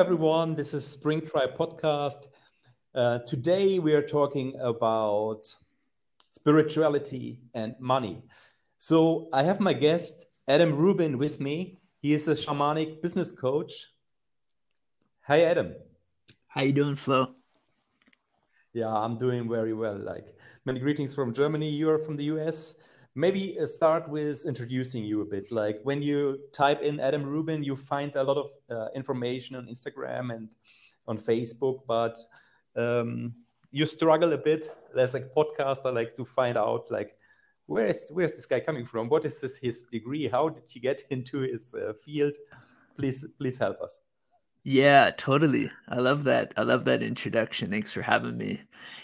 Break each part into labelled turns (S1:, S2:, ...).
S1: everyone. This is Spring Tribe Podcast. Uh, today, we are talking about spirituality and money. So, I have my guest, Adam Rubin, with me. He is a shamanic business coach. Hi, Adam.
S2: How you doing, Flo?
S1: Yeah, I'm doing very well. Like many greetings from Germany. You are from the US maybe uh, start with introducing you a bit. Like when you type in Adam Rubin, you find a lot of uh, information on Instagram and on Facebook, but um, you struggle a bit as a podcaster, like to find out like where is where's this guy coming from? What is this his degree? How did he get into his uh, field? Please, please help us.
S2: Yeah, totally. I love that. I love that introduction. Thanks for having me.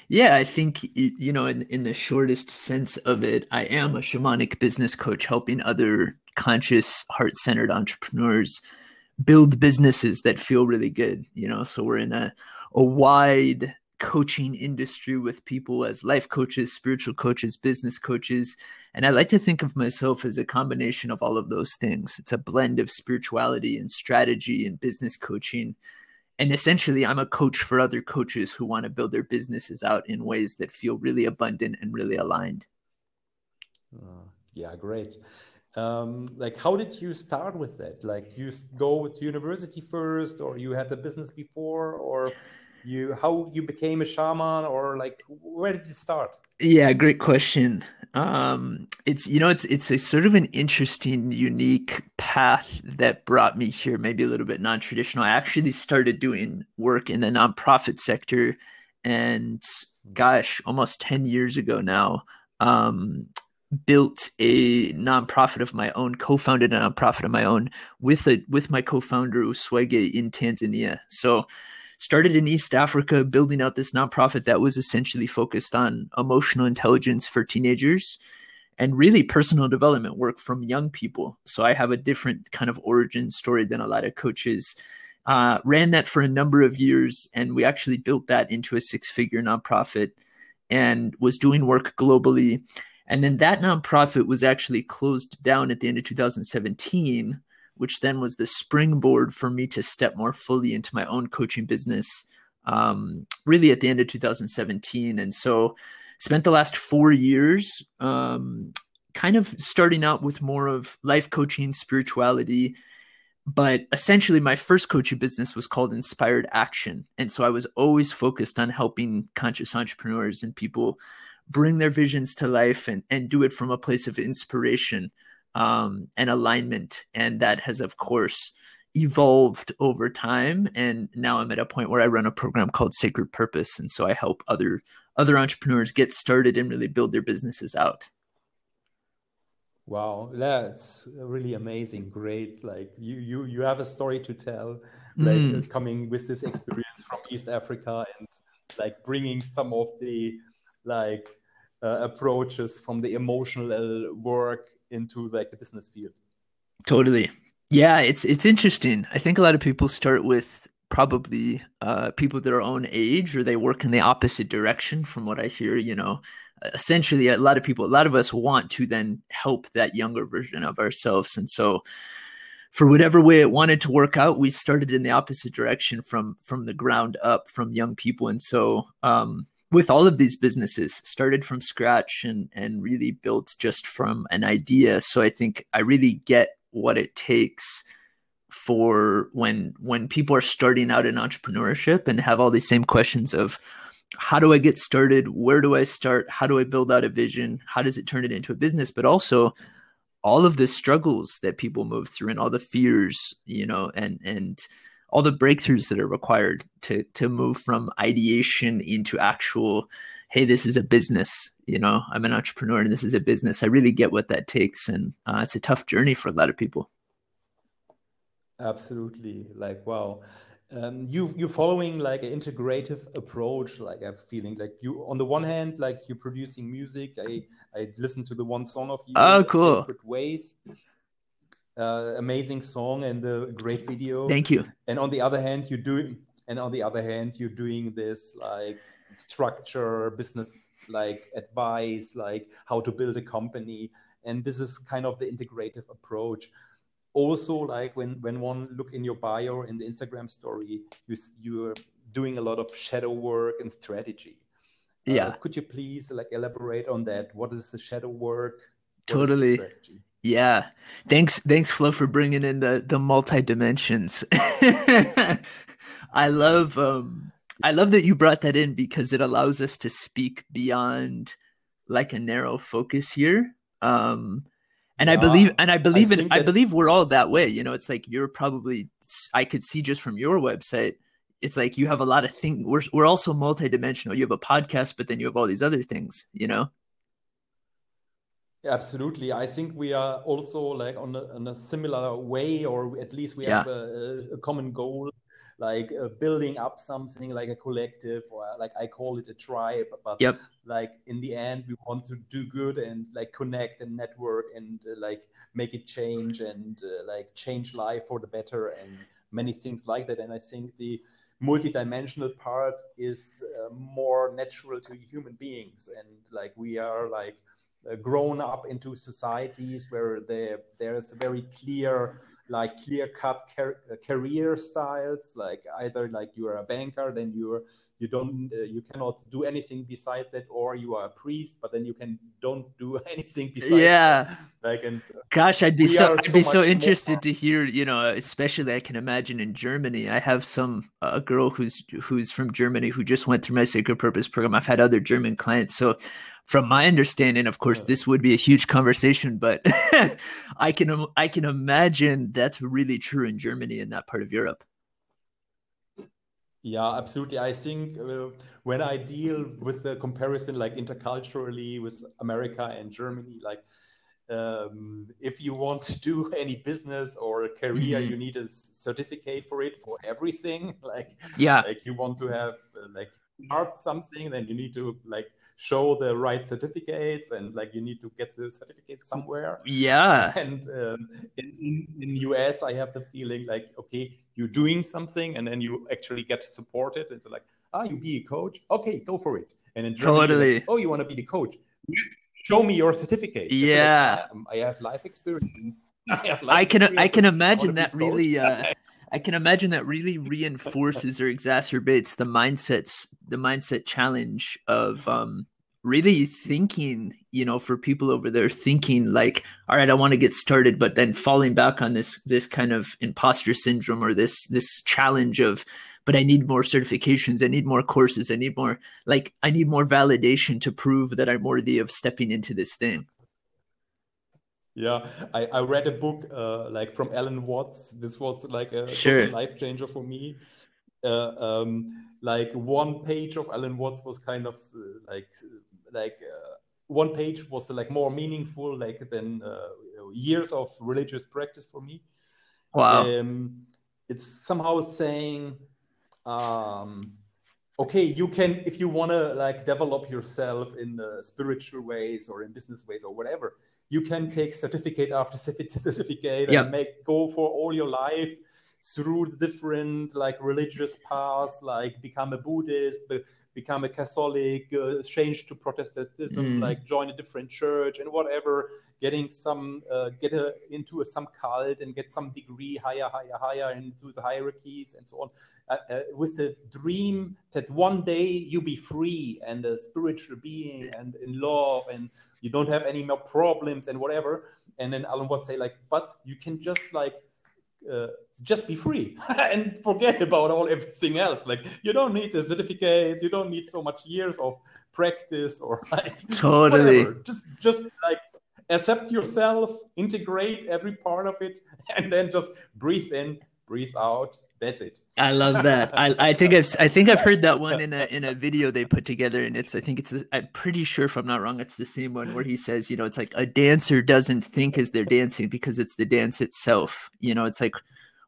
S2: Yeah, I think you know, in in the shortest sense of it, I am a shamanic business coach helping other conscious, heart-centered entrepreneurs build businesses that feel really good, you know. So we're in a a wide coaching industry with people as life coaches, spiritual coaches, business coaches. And I like to think of myself as a combination of all of those things. It's a blend of spirituality and strategy and business coaching. And essentially, I'm a coach for other coaches who want to build their businesses out in ways that feel really abundant and really aligned.
S1: Uh, yeah, great. Um, like, how did you start with that? Like, you go with university first, or you had a business before, or you how you became a shaman or like where did you start?
S2: Yeah great question. Um it's you know it's it's a sort of an interesting unique path that brought me here maybe a little bit non-traditional. I actually started doing work in the nonprofit sector and gosh almost 10 years ago now um built a nonprofit of my own co-founded a nonprofit of my own with a with my co-founder Uswege in Tanzania. So started in East Africa, building out this nonprofit that was essentially focused on emotional intelligence for teenagers and really personal development work from young people. So I have a different kind of origin story than a lot of coaches. Uh, ran that for a number of years, and we actually built that into a six figure nonprofit and was doing work globally. And then that nonprofit was actually closed down at the end of 2017 which then was the springboard for me to step more fully into my own coaching business um, really at the end of 2017 and so spent the last four years um, kind of starting out with more of life coaching spirituality but essentially my first coaching business was called inspired action. And so i was always focused on helping conscious entrepreneurs and people bring their visions to life and, and do it from a place of inspiration um, and alignment. And that has, of course, evolved over time. And now I'm at a point where I run a program called Sacred Purpose. And so I help other other entrepreneurs get started and really build their businesses out.
S1: Wow, that's really amazing. Great. Like you you you have a story to tell, like mm. coming with this experience from East Africa and like bringing some of the like uh, approaches from the emotional work into like the business field.
S2: Totally. Yeah, it's it's interesting. I think a lot of people start with probably uh, people their own age or they work in the opposite direction from what I hear, you know. Essentially a lot of people a lot of us want to then help that younger version of ourselves and so for whatever way it wanted to work out, we started in the opposite direction from from the ground up from young people and so um with all of these businesses started from scratch and and really built just from an idea. So i think i really get what it takes for when when people are starting out in entrepreneurship and have all these same questions of how do i get started? Where do i start? How do i build out a vision? How does it turn it into a business? But also all of the struggles that people move through and all the fears you know and and all the breakthroughs that are required to to move from ideation into actual hey this is a business you know i'm an entrepreneur and this is a business. I really get what that takes and uh, it's a tough journey for a lot of people.
S1: Absolutely. Like wow. Um, you you're following like an integrative approach like i'm feeling like you on the one hand like you're producing music. I i listen to the one song of you
S2: oh cool.
S1: ways uh, amazing song and a great video.
S2: Thank you.
S1: And on the other hand, you do, and on the other hand, you're doing this like structure, business like advice, like how to build a company, and this is kind of the integrative approach. also like when when one look in your bio in the instagram story you you're doing a lot of shadow work and strategy.
S2: Yeah.
S1: Uh, could you please like elaborate on that? What is the shadow work?
S2: What totally yeah thanks thanks flo for bringing in the the multi dimensions i love um i love that you brought that in because it allows us to speak beyond like a narrow focus here um and yeah, I believe, and I believe I in, I believe we're all that way. You know, it's like you're probably, I could see just from your website, it's like you have a lot of things. We're we're also multidimensional. You have a podcast, but then you have all these other things. You know.
S1: Absolutely, I think we are also like on a, on a similar way, or at least we yeah. have a, a common goal like uh, building up something like a collective or like I call it a tribe. But
S2: yep.
S1: like in the end, we want to do good and like connect and network and uh, like make it change and uh, like change life for the better and many things like that. And I think the multidimensional part is uh, more natural to human beings and like we are like grown up into societies where there there's a very clear like clear cut car- uh, career styles like either like you are a banker then you're you don't uh, you cannot do anything besides that or you are a priest but then you can don't do anything besides
S2: yeah.
S1: That. like and
S2: uh, gosh i'd be so i'd so be so interested more... to hear you know especially i can imagine in germany i have some a girl who's who's from germany who just went through my sacred purpose program. I've had other german clients so from my understanding, of course, this would be a huge conversation, but I can I can imagine that's really true in Germany and that part of Europe.
S1: Yeah, absolutely. I think uh, when I deal with the comparison, like interculturally with America and Germany, like um, if you want to do any business or a career, mm-hmm. you need a certificate for it for everything. Like,
S2: yeah,
S1: like you want to have uh, like start something, then you need to like show the right certificates and like you need to get the certificates somewhere.
S2: Yeah.
S1: And um, in, in us i have the feeling like okay you're doing something and then you actually get supported. And so like ah you be a coach? Okay go for it. And in Germany, totally. like, oh you want to be the coach show me your certificate.
S2: Yeah.
S1: Like, I have life experience.
S2: I, have life I can experience I can imagine that really uh, I can imagine that really reinforces or exacerbates the mindsets, the mindset challenge of um, really thinking, you know, for people over there thinking like, all right, I want to get started, but then falling back on this this kind of imposter syndrome or this this challenge of, but I need more certifications, I need more courses, I need more like I need more validation to prove that I'm worthy of stepping into this thing.
S1: Yeah, I, I read a book uh, like from Alan Watts. This was like a
S2: sure.
S1: life changer for me. Uh, um, like one page of Alan Watts was kind of uh, like like uh, one page was like more meaningful like than uh, years of religious practice for me.
S2: Wow.
S1: Um, it's somehow saying, um, okay, you can if you want to like develop yourself in uh, spiritual ways or in business ways or whatever you can take certificate after certificate and make go for all your life through the different like religious paths like become a buddhist become a catholic uh, change to protestantism mm. like join a different church and whatever getting some uh, get a, into a, some cult and get some degree higher higher higher into the hierarchies and so on uh, uh, with the dream that one day you be free and a spiritual being and in love and you don't have any more problems and whatever. And then Alan would say like, but you can just like uh, just be free and forget about all everything else. Like you don't need the certificates, you don't need so much years of practice or like
S2: totally
S1: whatever. just just like accept yourself, integrate every part of it, and then just breathe in, breathe out, that's it.
S2: I love that. I, I think I've I think I've heard that one in a in a video they put together, and it's I think it's I'm pretty sure if I'm not wrong, it's the same one where he says, you know, it's like a dancer doesn't think as they're dancing because it's the dance itself. You know, it's like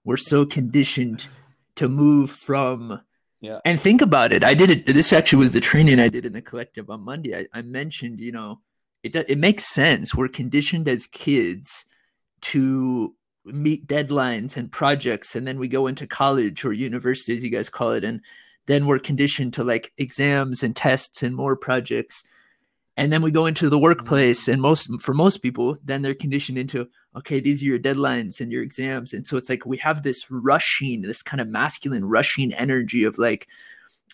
S2: we're so conditioned to move from.
S1: Yeah.
S2: And think about it. I did it. This actually was the training I did in the collective on Monday. I, I mentioned, you know, it it makes sense. We're conditioned as kids to meet deadlines and projects and then we go into college or university as you guys call it and then we're conditioned to like exams and tests and more projects and then we go into the workplace and most for most people then they're conditioned into okay these are your deadlines and your exams. And so it's like we have this rushing this kind of masculine rushing energy of like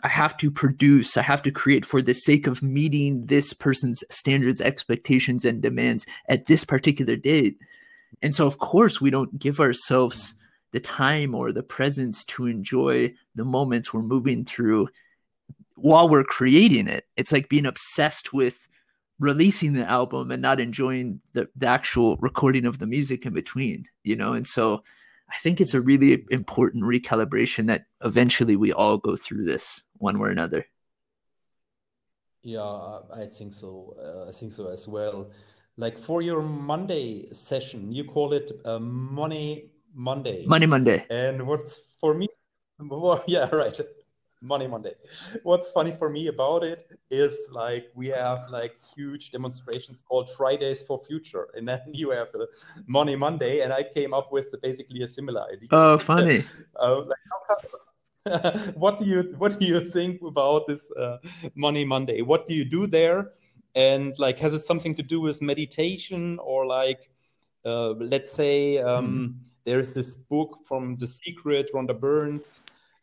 S2: i have to produce i have to create for the sake of meeting this person's standards expectations and demands at this particular date. And so of course we don't give ourselves the time or the presence to enjoy the moments we're moving through while we're creating it. It's like being obsessed with releasing the album and not enjoying the, the actual recording of the music in between, you know? And so I think it's a really important recalibration that eventually we all go through this one way or another.
S1: Yeah, I think so. Uh, I think so as well. Like for your Monday session, you call it uh, Money Monday.
S2: Money Monday.
S1: And what's for me, well, yeah, right. Money Monday. What's funny for me about it is like we have like huge demonstrations called Fridays for Future, and then you have a Money Monday, and I came up with basically a similar idea.
S2: Oh, funny.
S1: uh, like, what do you what do you think about this uh, Money Monday? What do you do there? And like, has it something to do with meditation or like, uh, let's say, um, mm. there's this book from The Secret, Rhonda Burns,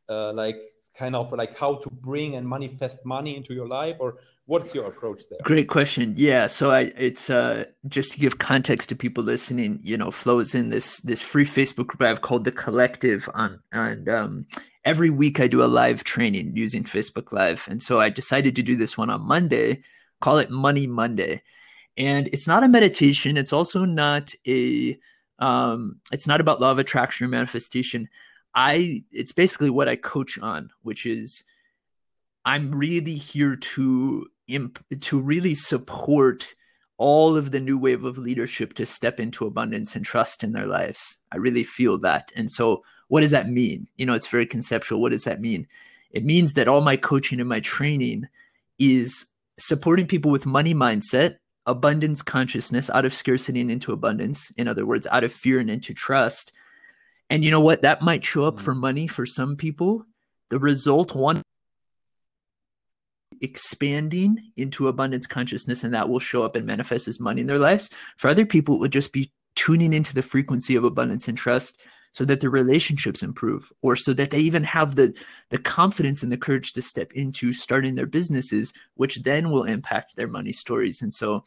S1: uh, like kind of like how to bring and manifest money into your life or what's your approach there?
S2: Great question. Yeah so i it's uh just to give context to people listening you know Flo's in this this free facebook group i have called the collective on and um every week i do a live training using facebook live. And so i decided to do this one on monday call it money monday. And it's not a meditation. It's also not a um it's not about law of attraction or manifestation I it's basically what I coach on, which is I'm really here to imp, to really support all of the new wave of leadership to step into abundance and trust in their lives. I really feel that. And so what does that mean? You know, it's very conceptual. What does that mean? It means that all my coaching and my training is supporting people with money mindset, abundance consciousness out of scarcity and into abundance. In other words, out of fear and into trust and you know what? That might show up for mm. money for some people. The result one expanding into abundance consciousness, and that will show up and manifest as money in their lives. For other people, it would just be tuning into the frequency of abundance and trust so that their relationships improve or so that they even have the the confidence and the courage to step into starting their businesses which then will impact their money stories and so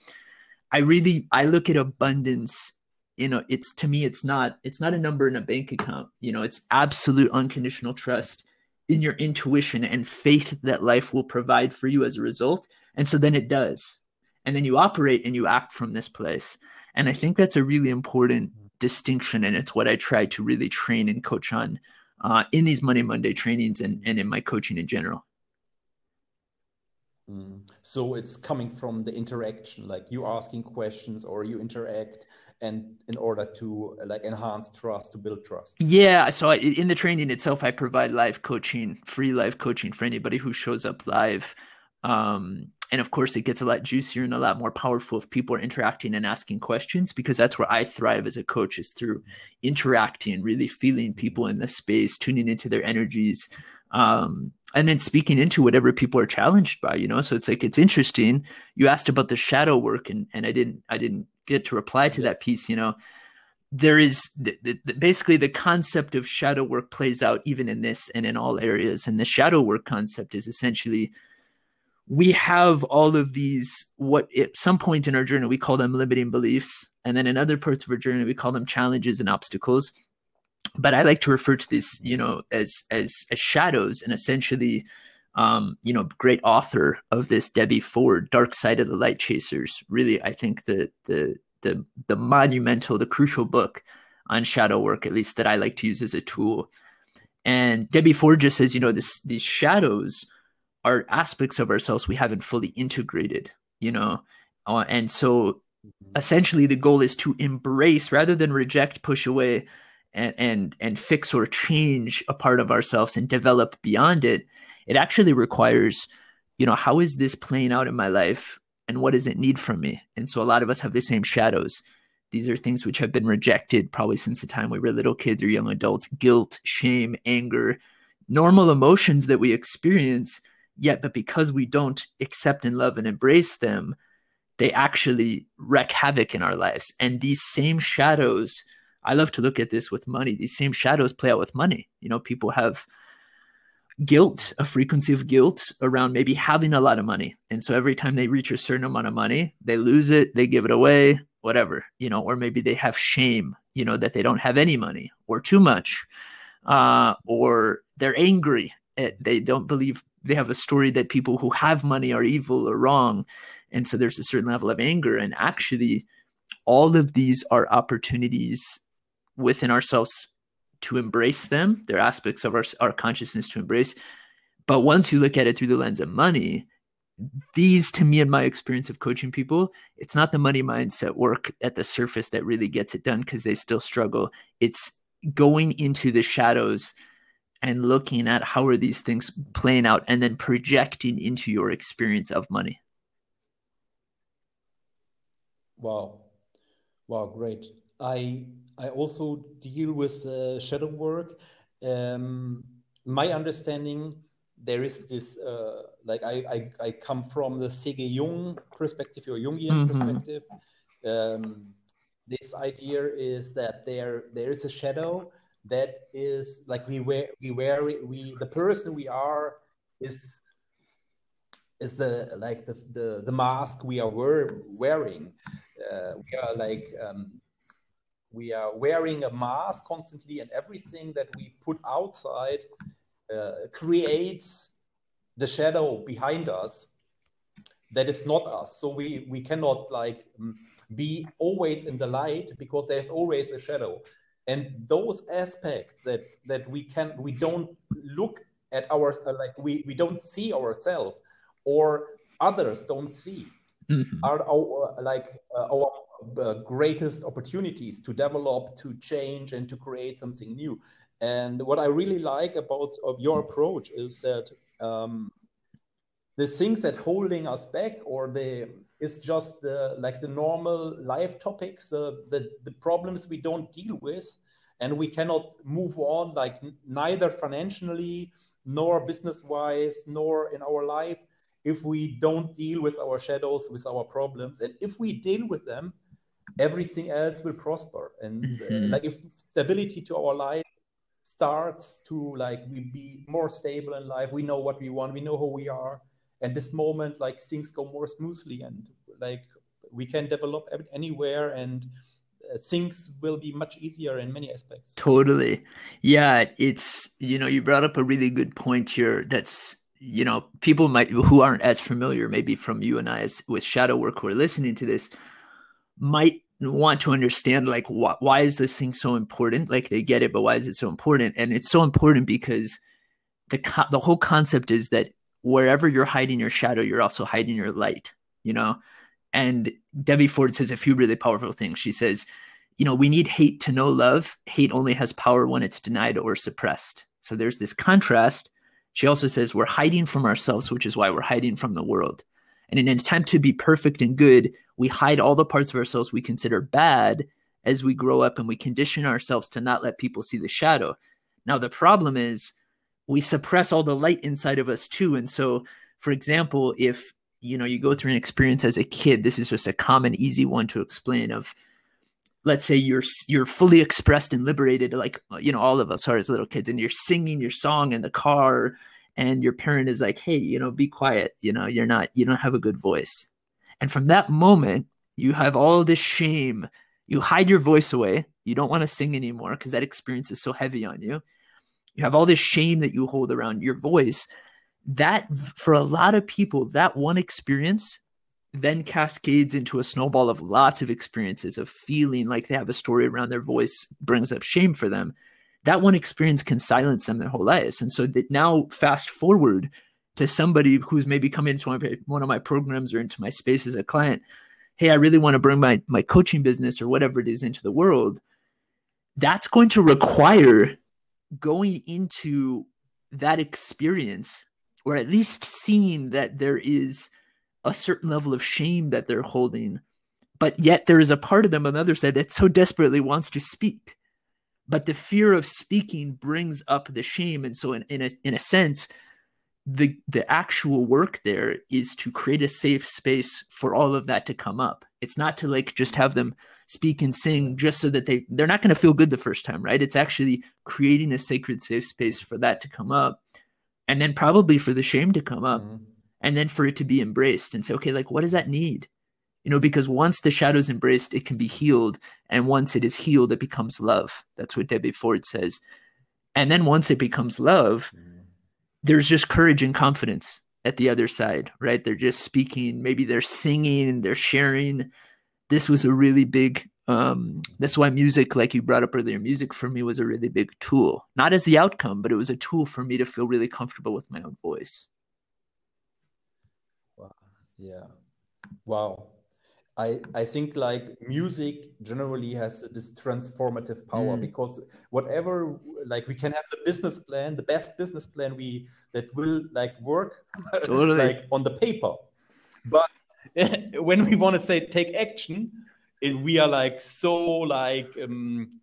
S2: i really i look at abundance you know it's to me it's not it's not a number in a bank account you know it's absolute unconditional trust in your intuition and faith that life will provide for you as a result. And so then it does. And then you operate and you act from this place. And i think that's a really important distinction and it's what i try to really train and coach on uh, in these money monday trainings and, and in my coaching in general
S1: mm. So it's coming from the interaction, like you asking questions or you interact and in order to like enhance trust to build trust
S2: yeah so I, in the training itself i provide live coaching free live coaching for anybody who shows up live um, and of course it gets a lot juicier and a lot more powerful if people are interacting and asking questions because that's where i thrive as a coach is through interacting really feeling people in the space tuning into their energies um, and then speaking into whatever people are challenged by you know so it's like it's interesting you asked about the shadow work and and i didn't i didn't get to reply to that piece, you know, there is the, the, basically the concept of shadow work plays out even in this and in all areas. And the shadow work concept is essentially we have all of these what at some point in our journey we call them limiting beliefs and then in other parts of our journey we call them challenges and obstacles but i like to refer to this you know as as as shadows and essentially um, you know, great author of this, Debbie Ford, Dark Side of the Light Chasers. Really, I think the the the the monumental, the crucial book on shadow work, at least that I like to use as a tool. And Debbie Ford just says, you know, this these shadows are aspects of ourselves we haven't fully integrated, you know, uh, and so essentially the goal is to embrace rather than reject, push away, and and and fix or change a part of ourselves and develop beyond it. It actually requires you know how is this playing out in my life and what does it need from me? And so a lot of us have the same shadows. These are things which have been rejected probably since the time we were little kids or young adults. Guilt shame anger normal emotions that we experience yet but because we don't accept and love and embrace them they actually wreak havoc in our lives. And these same shadows, I love to look at this with money. These same shadows play out with money. You know, people have guilt, a frequency of guilt around maybe having a lot of money. And so every time they reach a certain amount of money, they lose it, they give it away, whatever, you know, or maybe they have shame, you know, that they don't have any money or too much, uh, or they're angry. They don't believe they have a story that people who have money are evil or wrong. And so there's a certain level of anger. And actually, all of these are opportunities within ourselves to embrace them. They're aspects of our, our consciousness to embrace. But once you look at it through the lens of money, these to me in my experience of coaching people it's not the money mindset work at the surface that really gets it done because they still struggle it's going into the shadows and looking at how are these things playing out and then projecting into your experience of money
S1: wow wow great i i also deal with uh, shadow work um, my understanding there is this uh, like I, I, I come from the C.G. Jung perspective or Jungian mm-hmm. perspective. Um, this idea is that there there is a shadow that is like we wear we wear we the person we are is is the like the the, the mask we are wear, wearing. Uh, we are like um, we are wearing a mask constantly, and everything that we put outside uh, creates the shadow behind us that is not us so we we cannot like be always in the light because there's always a shadow and those aspects that that we can we don't look at our like we we don't see ourselves or others don't see mm-hmm. are our like uh, our uh, greatest opportunities to develop to change and to create something new and what i really like about of your approach is that um, the things that holding us back or the is just the, like the normal life topics uh, the, the problems we don't deal with and we cannot move on like neither financially nor business wise nor in our life if we don't deal with our shadows with our problems and if we deal with them everything else will prosper and uh, mm-hmm. uh, like if stability to our life starts to like we be more stable in life we know what we want we know who we are and this moment like things go more smoothly and like we can develop anywhere and uh, things will be much easier in many aspects.
S2: Totally. Yeah it's you know you brought up a really good point here that's you know people might who aren't as familiar maybe from you and i as with shadow work who are listening to this might want to understand like wh- why is this thing so important? Like they get it but why is it so important? And it's so important because the co- the whole concept is that wherever you're hiding your shadow you're also hiding your light you know? And debbie ford says a few really powerful things. She says you know we need hate to know love. Hate only has power when it's denied or suppressed. So there's this contrast. She also says we're hiding from ourselves which is why we're hiding from the world. And in an attempt to be perfect and good we hide all the parts of ourselves we consider bad as we grow up and we condition ourselves to not let people see the shadow. Now, the problem is we suppress all the light inside of us too. And so, for example, if you know you go through an experience as a kid, this is just a common, easy one to explain of let's say you're you're fully expressed and liberated like uh, you know all of us are as little kids and you're singing your song in the car and your parent is like hey you know be quiet you know you're not you don't have a good voice and from that moment, you have all this shame. You hide your voice away. You don't want to sing anymore because that experience is so heavy on you. You have all this shame that you hold around your voice. That, for a lot of people, that one experience then cascades into a snowball of lots of experiences of feeling like they have a story around their voice brings up shame for them. That one experience can silence them their whole lives. And so that now, fast forward to somebody who's maybe come into one of my programs or into my space as a client hey i really want to bring my my coaching business or whatever it is into the world that's going to require going into that experience or at least seeing that there is a certain level of shame that they're holding but yet there is a part of them on the other side that so desperately wants to speak. But the fear of speaking brings up the shame and so in, in a in a sense the the actual work there is to create a safe space for all of that to come up it's not to like just have them speak and sing just so that they they're not going to feel good the first time right? It's actually creating a sacred safe space for that to come up and then probably for the shame to come up mm-hmm. and then for it to be embraced and say okay like what does that need? You know because once the shadow is embraced it can be healed and once it is healed it becomes love. That's what debbie ford says. And then once it becomes love mm-hmm. there's just courage and confidence at the other side, right? They're just speaking, maybe they're singing, they're sharing. This was a really big um that's why music like you brought up earlier music for me was a really big tool. Not as the outcome but it was a tool for me to feel really comfortable with my own voice.
S1: Wow. Yeah. Wow I, I think like music generally has this transformative power mm. because whatever like we can have the business plan the best business plan we that will like work totally. like on the paper but when we want to say take action it, we are like so like um,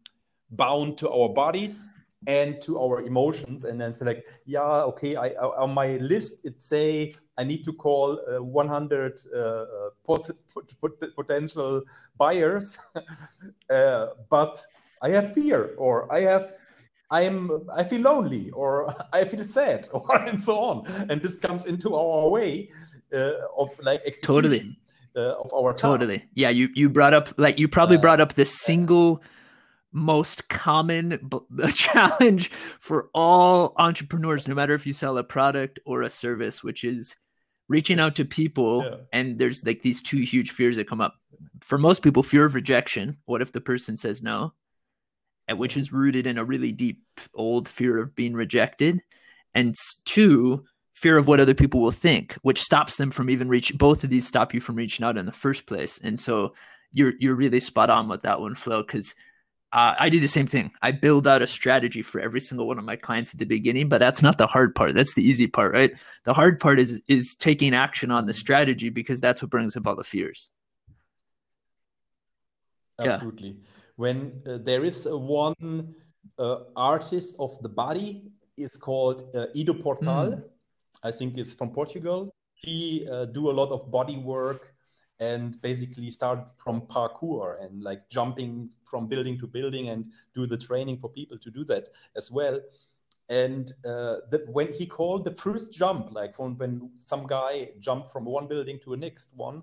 S1: bound to our bodies and to our emotions and then select yeah okay I, on my list it say i need to call uh, 100 uh, uh potential buyers uh, but i have fear or i have i am i feel lonely or i feel sad or and so on. And this comes into our way uh, of like execution totally. Uh, of our
S2: totally. Yeah you you brought up like you probably brought up the single most common b- challenge for all entrepreneurs, no matter if you sell a product or a service, which is reaching out to people. Yeah. And there's like these two huge fears that come up. For most people, fear of rejection. What if the person says no? Which is rooted in a really deep old fear of being rejected. And two, fear of what other people will think, which stops them from even reaching. Both of these stop you from reaching out in the first place. And so you're you're really spot on with that one, Flo, because uh, I do the same thing. I build out a strategy for every single one of my clients at the beginning, but that's not the hard part. That's the easy part, right? The hard part is is taking action on the strategy because that's what brings up all the fears.
S1: Absolutely. Yeah. When uh, there is a one uh, artist of the body is called uh, Ido Portal. Mm. I think is from Portugal. He uh, do a lot of body work and basically start from parkour and like jumping from building to building and do the training for people to do that as well. And uh, the, when he called the first jump like from when some guy jumped from one building to a next one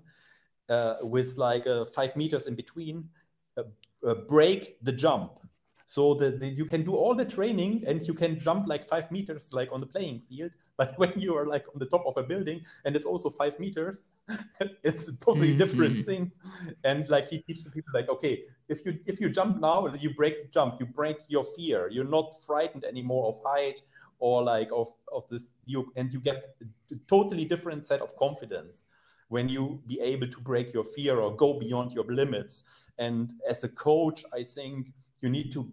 S1: uh, with like uh, five meters in between uh, uh, break the jump so that you can do all the training and you can jump like five meters like on the playing field. But when you are like on the top of a building and it's also five meters it's a totally different mm-hmm. thing. And like he teaches the people like okay if you if you jump now you break the jump. You break your fear. You're not frightened anymore of height or like of of this you and you get a totally different set of confidence when you be able to break your fear or go beyond your limits. And as a coach i think you need to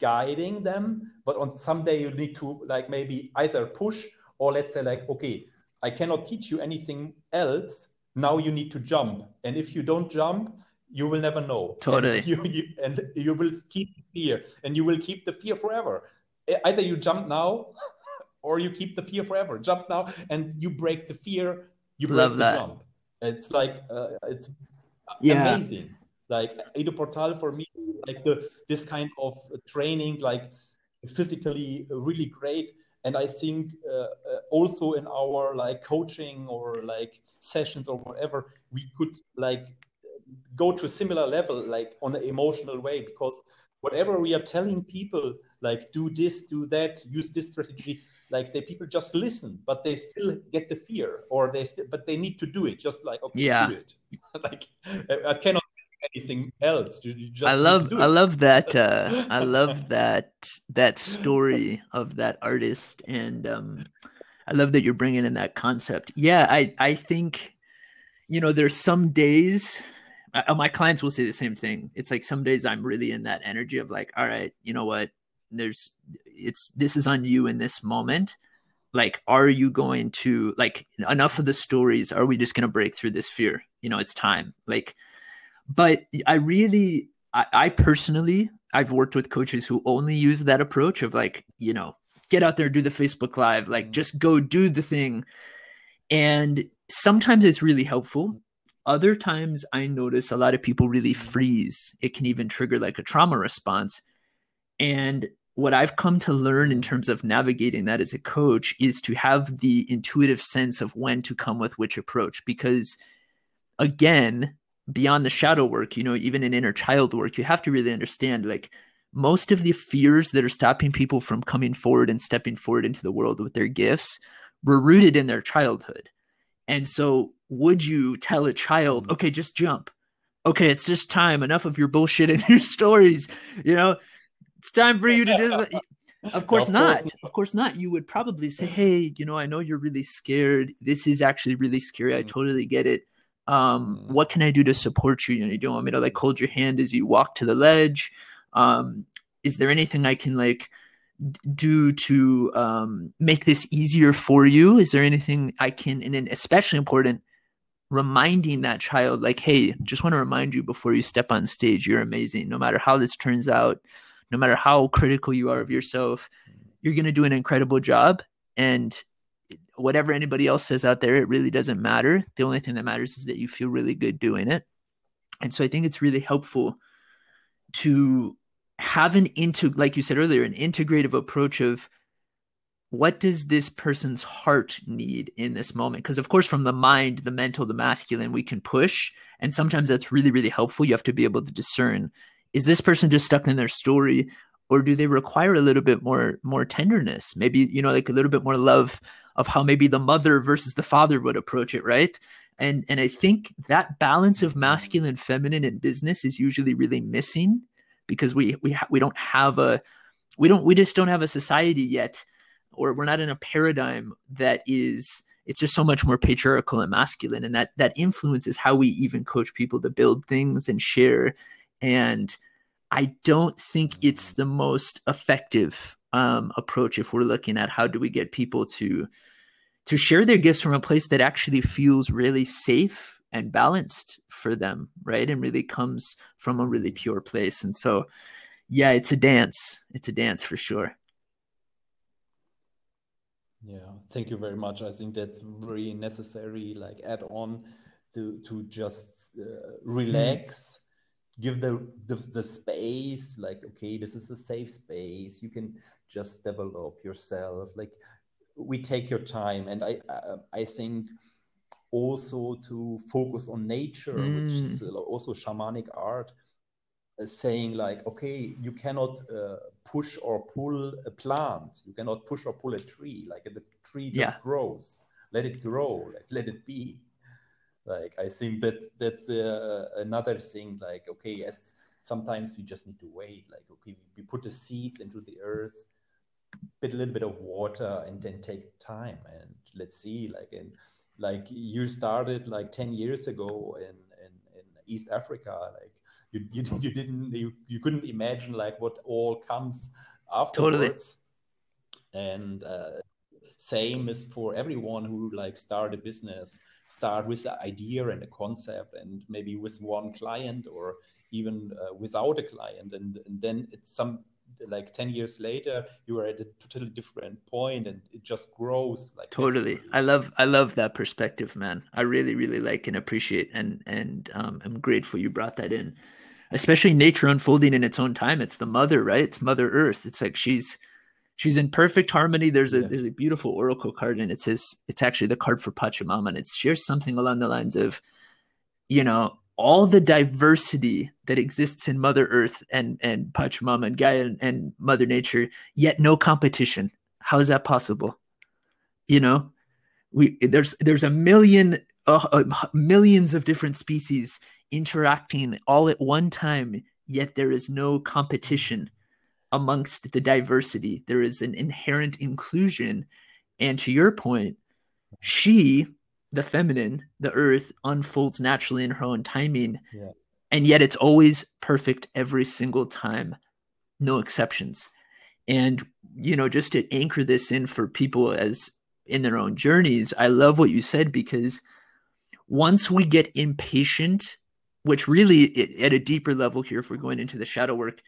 S1: guiding them but on some day you need to like maybe either push or let's say like okay i cannot teach you anything else. Now you need to jump. And if you don't jump you will never know.
S2: Totally.
S1: and you, you, and you will keep fear and you will keep the fear forever. Either you jump now or you keep the fear forever. Jump now and you break the fear you break
S2: Love
S1: the
S2: that.
S1: jump. It's like uh, it's yeah. amazing like Ido Portal for me, like the this kind of training, like physically really great. And I think uh, uh, also in our like coaching or like sessions or whatever, we could like go to a similar level, like on an emotional way, because whatever we are telling people, like do this, do that, use this strategy, like the people just listen, but they still get the fear, or they still, but they need to do it, just like okay,
S2: yeah.
S1: do it. like I cannot anything else. You, you
S2: I love I love that uh, I love that that story of that artist, and um, I love that you're bringing in that concept. Yeah, I I think you know there's some days. Uh, my clients will say the same thing. It's like some days I'm really in that energy of like, all right, you know what? There's it's this is on you in this moment like are you going to like enough of the stories are we just going to break through this fear you know it's time like but I really, I, I personally, I've worked with coaches who only use that approach of like, you know, get out there do the facebook live like mm-hmm. just go do the thing and sometimes it's really helpful other times i notice a lot of people really mm-hmm. freeze it can even trigger like a trauma response and what I've come to learn in terms of navigating that as a coach is to have the intuitive sense of when to come with which approach. Because again, beyond the shadow work, you know, even in inner child work, you have to really understand like most of the fears that are stopping people from coming forward and stepping forward into the world with their gifts were rooted in their childhood. And so, would you tell a child, mm. okay, just jump? Okay, it's just time. Enough of your bullshit and your stories. You know, it's time for you to just. Of course no, not. Course. Of course not. You would probably say, "Hey, you know, I know you're really scared. This is actually really scary. I mm. totally get it. Um, what can I do to support you? You know, you don't want me to like hold your hand as you walk to the ledge. Um, is there anything I can like do to um, make this easier for you? Is there anything I can, and then especially important, reminding that child, like, hey, just want to remind you before you step on stage, you're amazing. No matter how this turns out, no matter how critical you are of yourself, you're going to do an incredible job. And whatever anybody else says out there, it really doesn't matter. The only thing that matters is that you feel really good doing it. And so I think it's really helpful to have an into like you said earlier, an integrative approach of what does this person's heart need in this moment? Because of course, from the mind, the mental, the masculine, we can push. And sometimes that's really, really helpful. You have to be able to discern is this person just stuck in their story or do they require a little bit more more tenderness maybe you know like a little bit more love of how maybe the mother versus the father would approach it right? And and i think that balance of masculine feminine in business is usually really missing because we we ha- we don't have a we don't we just don't have a society yet or we're not in a paradigm that is it's just so much more patriarchal and masculine. And that that influences how we even coach people to build things and share. And I don't think it's the most effective um, approach if we're looking at how do we get people to to share their gifts from a place that actually feels really safe and balanced for them, right? And really comes from a really pure place. And so, yeah, it's a dance. It's a dance for sure.
S1: Yeah, thank you very much. I think that's very necessary, like add on to to just uh, relax give the, the, the space like okay this is a safe space. You can just develop yourself. Like we take your time. And i uh, i think also to focus on nature mm. which is mm. also shamanic art uh, saying like okay you cannot uh, push or pull a plant. You cannot push or pull a tree. Like the tree just yeah. grows. Let it grow. Like, let it be like i think that that's uh, another thing like okay yes sometimes we just need to wait like okay we put the seeds into the earth put a little bit of water and then take time and let's see like and like you started like 10 years ago in in, in east africa like you, you, you didn't you, you couldn't imagine like what all comes afterwards totally. and uh, same is for everyone who like start a business start with the idea and a concept and maybe with one client or even uh, without a client. And, and then it's some like 10 years later you are at a totally different point and it just grows like
S2: totally. i love i love that perspective man. I really really like and appreciate and and um, i'm grateful you brought that in. Especially nature unfolding in its own time. It's the mother right? It's mother earth. It's like she's she's in perfect harmony. There's a yeah. there's a beautiful oracle card, and it says it's actually the card for Pachamama, and it shares something along the lines of, you know, all the diversity that exists in Mother Earth and and Pachamama and Gaia and, and Mother Nature, yet no competition. How is that possible? You know, we there's there's a million uh, uh, millions of different species interacting all at one time, yet there is no competition amongst the diversity. There is an inherent inclusion. And to your point, she, the feminine, the earth, unfolds naturally in her own timing. Yeah. And yet it's always perfect every single time, no exceptions. And, you know, just to anchor this in for people as in their own journeys, I love what you said because once we get impatient, which really at a deeper level here, if we're going into the shadow work,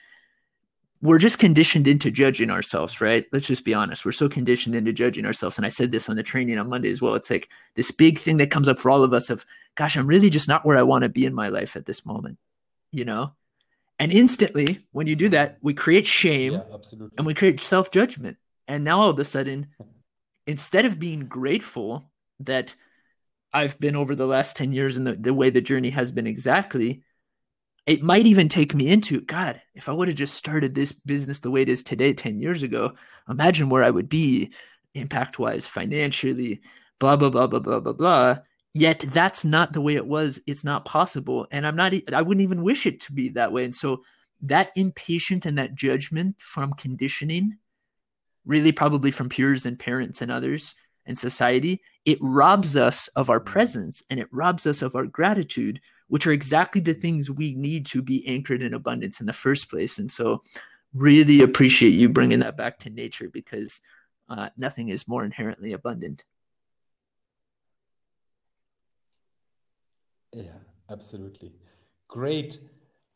S2: we're just conditioned into judging ourselves, right? Let's just be honest. We're so conditioned into judging ourselves. And I said this on the training on Monday as well. It's like this big thing that comes up for all of us of, gosh, I'm really just not where I want to be in my life at this moment, you know? And instantly, when you do that, we create shame
S1: Yeah,
S2: and we create self judgment. And now all of a sudden, instead of being grateful that I've been over the last 10 years and the, the way the journey has been exactly, it might even take me into God, if I would have just started this business the way it is today, 10 years ago, imagine where I would be impact wise, financially, blah, blah, blah, blah, blah, blah, blah. Yet that's not the way it was. It's not possible. And I'm not, I wouldn't even wish it to be that way. And so that impatient and that judgment from conditioning, really probably from peers and parents and others and society, it robs us of our presence and it robs us of our gratitude which are exactly the things we need to be anchored in abundance in the first place. And so, really appreciate you bringing that back to nature because uh, nothing is more inherently abundant.
S1: Yeah, absolutely. Great.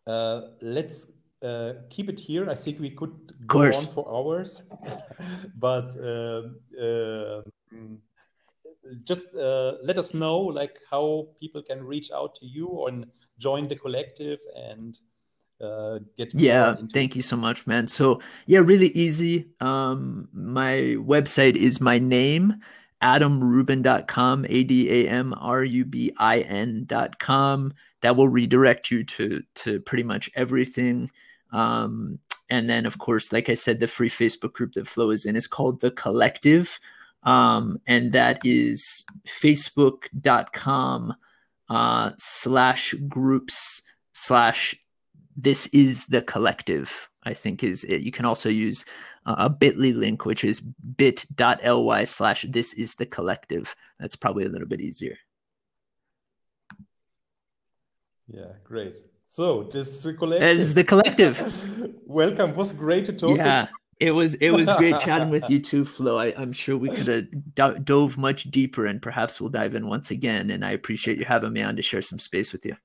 S1: Uh, let's uh, keep it here. I think we could go on for hours, but uh, uh just uh, let us know like how people can reach out to you and join the collective and uh, get
S2: yeah thank you so much man. So yeah really easy. Um my website is my name adamrubin.com a-d-a-m-r-u-b-i-n.com that will redirect you to to pretty much everything. Um and then of course like i said the free facebook group that Flo is in is called the collective um, and that is facebook.com uh, slash groups slash this is the collective i think is it you can also use uh, a bit.ly link which is bit.ly slash this is the collective that's probably a little bit easier
S1: yeah great so this is the collective.
S2: It's the collective.
S1: Welcome. It was great to talk.
S2: Yeah. It was it was great chatting with you too, Flo. I, am sure we could have do- dove much deeper, and perhaps we'll dive in once again. And I appreciate you having me on to share some space with you.